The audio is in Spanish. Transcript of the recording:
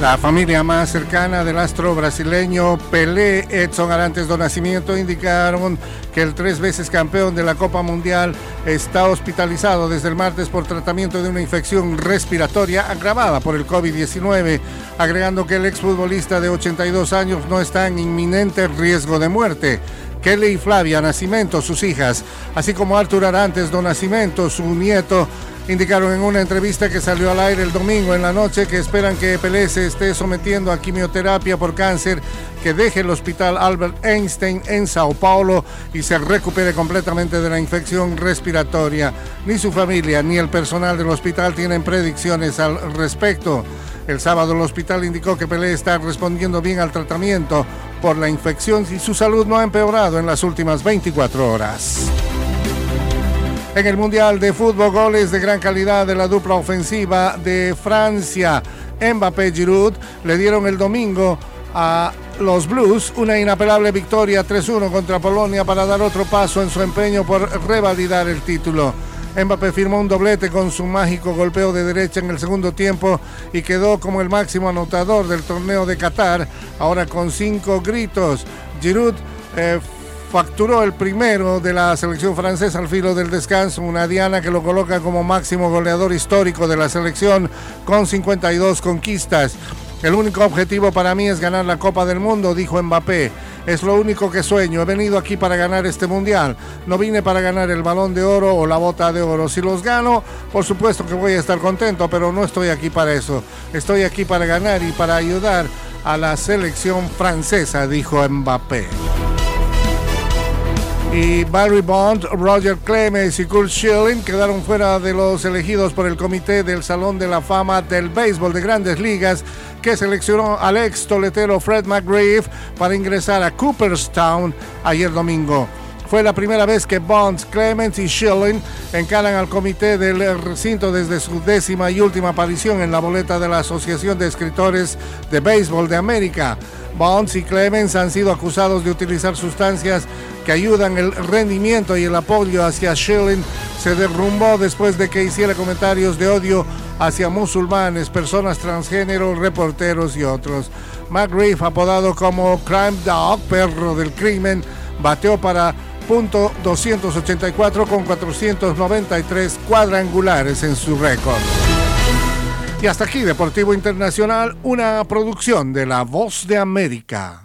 La familia más cercana del astro brasileño Pelé, Edson Arantes do Nacimiento, indicaron que el tres veces campeón de la Copa Mundial está hospitalizado desde el martes por tratamiento de una infección respiratoria agravada por el COVID-19, agregando que el exfutbolista de 82 años no está en inminente riesgo de muerte. Kelly y Flavia Nacimiento, sus hijas, así como Artur Arantes do Nacimiento, su nieto, indicaron en una entrevista que salió al aire el domingo en la noche que esperan que Pelé se esté sometiendo a quimioterapia por cáncer, que deje el hospital Albert Einstein en Sao Paulo y se recupere completamente de la infección respiratoria. Ni su familia ni el personal del hospital tienen predicciones al respecto. El sábado el hospital indicó que Pelé está respondiendo bien al tratamiento por la infección y su salud no ha empeorado en las últimas 24 horas. En el Mundial de Fútbol, goles de gran calidad de la dupla ofensiva de Francia. Mbappé Giroud le dieron el domingo a los Blues una inapelable victoria 3-1 contra Polonia para dar otro paso en su empeño por revalidar el título. Mbappé firmó un doblete con su mágico golpeo de derecha en el segundo tiempo y quedó como el máximo anotador del torneo de Qatar, ahora con cinco gritos. Giroud eh, facturó el primero de la selección francesa al filo del descanso, una diana que lo coloca como máximo goleador histórico de la selección con 52 conquistas. El único objetivo para mí es ganar la Copa del Mundo, dijo Mbappé. Es lo único que sueño. He venido aquí para ganar este mundial. No vine para ganar el balón de oro o la bota de oro. Si los gano, por supuesto que voy a estar contento, pero no estoy aquí para eso. Estoy aquí para ganar y para ayudar a la selección francesa, dijo Mbappé y Barry Bond, Roger Clemens y Kurt Schilling quedaron fuera de los elegidos por el comité del Salón de la Fama del Béisbol de Grandes Ligas que seleccionó al ex toletero Fred McGriff para ingresar a Cooperstown ayer domingo. Fue la primera vez que Bonds, Clemens y Schilling encaran al comité del recinto desde su décima y última aparición en la boleta de la Asociación de Escritores de Béisbol de América. Bonds y Clemens han sido acusados de utilizar sustancias que ayudan el rendimiento y el apoyo hacia Schilling se derrumbó después de que hiciera comentarios de odio hacia musulmanes, personas transgénero, reporteros y otros. McGriff, apodado como Crime Dog, perro del crimen, bateó para 284 con 493 cuadrangulares en su récord. Y hasta aquí Deportivo Internacional, una producción de La Voz de América.